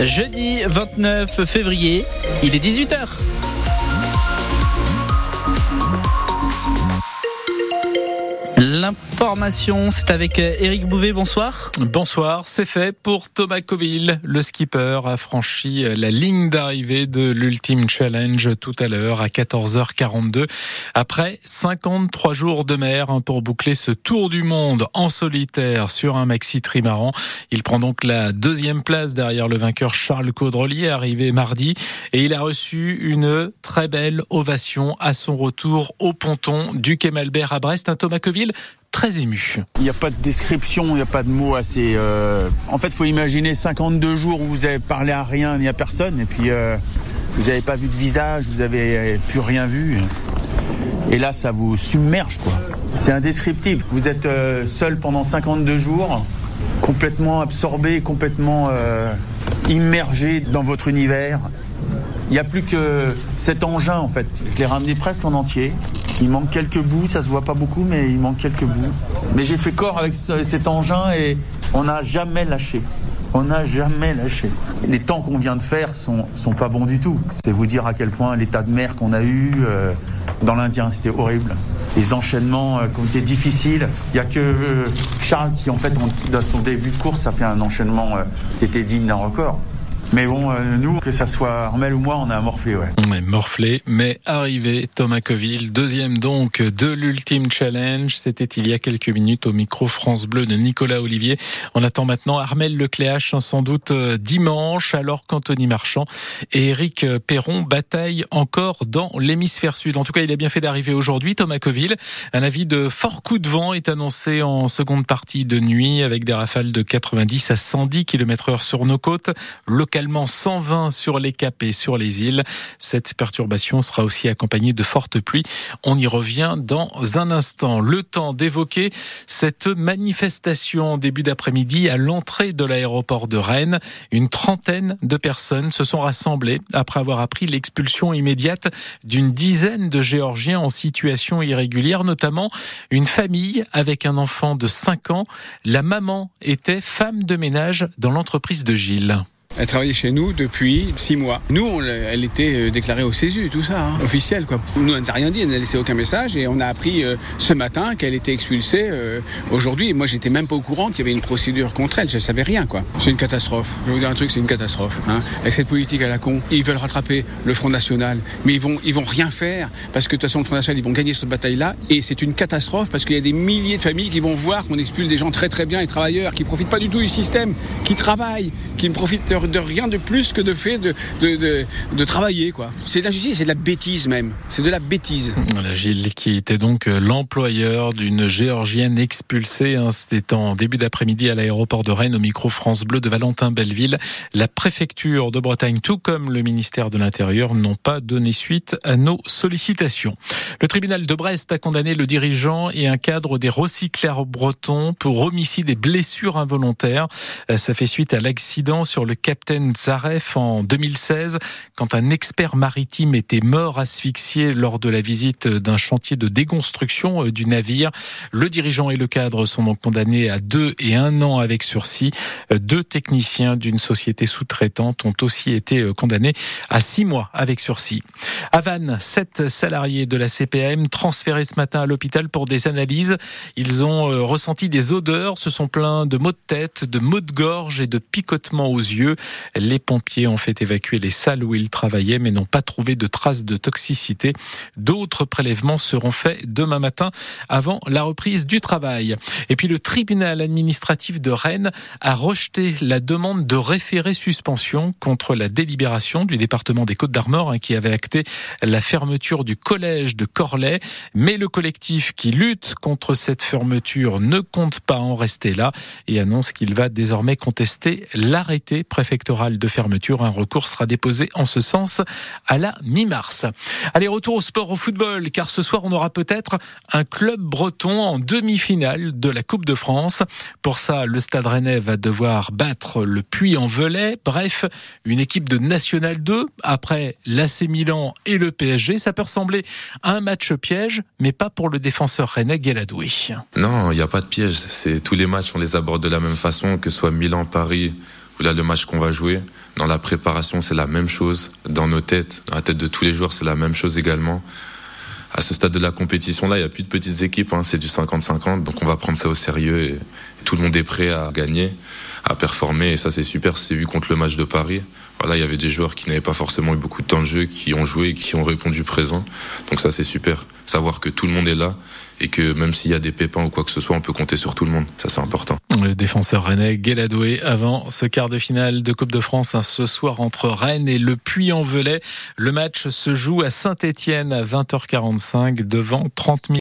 Jeudi 29 février, il est 18h. L'information, c'est avec Eric Bouvet. Bonsoir. Bonsoir. C'est fait pour Thomas Coville. Le skipper a franchi la ligne d'arrivée de l'Ultime Challenge tout à l'heure à 14h42. Après 53 jours de mer hein, pour boucler ce tour du monde en solitaire sur un maxi trimaran. Il prend donc la deuxième place derrière le vainqueur Charles Caudrelier arrivé mardi et il a reçu une très belle ovation à son retour au ponton du Quai à Brest. Un Thomas Coville très ému. Il n'y a pas de description, il n'y a pas de mots assez. Euh... En fait, faut imaginer 52 jours où vous avez parlé à rien ni à personne, et puis euh, vous n'avez pas vu de visage, vous n'avez plus rien vu. Et là, ça vous submerge, quoi. C'est indescriptible. Vous êtes euh, seul pendant 52 jours, complètement absorbé, complètement immergé dans votre univers. Il n'y a plus que cet engin, en fait. Je l'ai ramené presque en entier. Il manque quelques bouts, ça se voit pas beaucoup, mais il manque quelques bouts. Mais j'ai fait corps avec cet engin et on n'a jamais lâché. On n'a jamais lâché. Les temps qu'on vient de faire sont, sont pas bons du tout. C'est vous dire à quel point l'état de mer qu'on a eu euh, dans l'Indien, c'était horrible. Les enchaînements euh, qui ont été difficiles. Il n'y a que euh, Charles qui, en fait, dans son début de course, ça fait un enchaînement qui était digne d'un record. Mais bon, euh, nous, que ça soit Armel ou moi, on a morflé, ouais. ouais morflé, mais arrivé, Thomas Coville, deuxième donc de l'Ultime Challenge. C'était il y a quelques minutes au micro France Bleu de Nicolas Olivier. On attend maintenant Armel Lecléache, sans doute dimanche, alors qu'Anthony Marchand et Eric Perron bataillent encore dans l'hémisphère sud. En tout cas, il a bien fait d'arriver aujourd'hui, Thomas Coville. Un avis de fort coup de vent est annoncé en seconde partie de nuit avec des rafales de 90 à 110 km heure sur nos côtes. Local localement 120 sur les caps et sur les îles. Cette perturbation sera aussi accompagnée de fortes pluies. On y revient dans un instant. Le temps d'évoquer cette manifestation début d'après-midi à l'entrée de l'aéroport de Rennes. Une trentaine de personnes se sont rassemblées après avoir appris l'expulsion immédiate d'une dizaine de Géorgiens en situation irrégulière, notamment une famille avec un enfant de 5 ans. La maman était femme de ménage dans l'entreprise de Gilles. Elle travaillait chez nous depuis six mois. Nous, elle était déclarée au CESU, tout ça, hein, officiel. Quoi. Nous, elle n'a rien dit, elle n'a laissé aucun message et on a appris euh, ce matin qu'elle était expulsée euh, aujourd'hui. Moi, j'étais même pas au courant qu'il y avait une procédure contre elle. Je ne savais rien, quoi. C'est une catastrophe. Je vais vous dire un truc, c'est une catastrophe. Hein. Avec cette politique à la con, ils veulent rattraper le Front National, mais ils vont, ils vont rien faire parce que de toute façon, le Front National, ils vont gagner cette bataille-là et c'est une catastrophe parce qu'il y a des milliers de familles qui vont voir qu'on expulse des gens très très bien et travailleurs qui profitent pas du tout du système, qui travaillent, qui ne profitent de de rien de plus que de fait de, de, de, de travailler. quoi. C'est de la justice, c'est de la bêtise même. C'est de la bêtise. Voilà, Gilles, qui était donc l'employeur d'une Géorgienne expulsée. Hein, C'était en début d'après-midi à l'aéroport de Rennes, au micro France Bleu de Valentin Belleville. La préfecture de Bretagne, tout comme le ministère de l'Intérieur, n'ont pas donné suite à nos sollicitations. Le tribunal de Brest a condamné le dirigeant et un cadre des recycleurs bretons pour homicide et blessures involontaires. Ça fait suite à l'accident sur le capitaine Zaref en 2016, quand un expert maritime était mort asphyxié lors de la visite d'un chantier de déconstruction du navire. Le dirigeant et le cadre sont donc condamnés à deux et un an avec sursis. Deux techniciens d'une société sous-traitante ont aussi été condamnés à six mois avec sursis. À Vannes, sept salariés de la CPM transférés ce matin à l'hôpital pour des analyses. Ils ont ressenti des odeurs, se sont plaints de maux de tête, de maux de gorge et de picotements aux yeux. Les pompiers ont fait évacuer les salles où ils travaillaient, mais n'ont pas trouvé de traces de toxicité. D'autres prélèvements seront faits demain matin avant la reprise du travail. Et puis le tribunal administratif de Rennes a rejeté la demande de référé suspension contre la délibération du département des Côtes d'Armor hein, qui avait acté la fermeture du collège de Corlay. Mais le collectif qui lutte contre cette fermeture ne compte pas en rester là et annonce qu'il va désormais contester l'arrêté préfectoral de fermeture. Un recours sera déposé en ce sens à la mi-mars. Allez, retour au sport, au football, car ce soir on aura peut-être un club breton en demi-finale de la Coupe de France. Pour ça, le Stade Rennais va devoir battre le Puy-en-Velay. Bref, une équipe de National 2 après l'AC Milan et le PSG. Ça peut ressembler à un match piège, mais pas pour le défenseur rennais Gueladoui. Non, il n'y a pas de piège. Tous les matchs, on les aborde de la même façon, que ce soit Milan, Paris Là, le match qu'on va jouer, dans la préparation, c'est la même chose. Dans nos têtes, dans la tête de tous les joueurs, c'est la même chose également. À ce stade de la compétition, là, il n'y a plus de petites équipes, hein, c'est du 50-50, donc on va prendre ça au sérieux et tout le monde est prêt à gagner, à performer, et ça c'est super, c'est vu contre le match de Paris. Voilà, il y avait des joueurs qui n'avaient pas forcément eu beaucoup de temps de jeu, qui ont joué qui ont répondu présent. Donc ça c'est super. Savoir que tout le monde est là et que même s'il y a des pépins ou quoi que ce soit, on peut compter sur tout le monde. Ça c'est important. Le défenseur rennais Guéladoué avant ce quart de finale de Coupe de France hein, ce soir entre Rennes et le Puy-en-Velay. Le match se joue à Saint-Étienne à 20h45 devant 30 000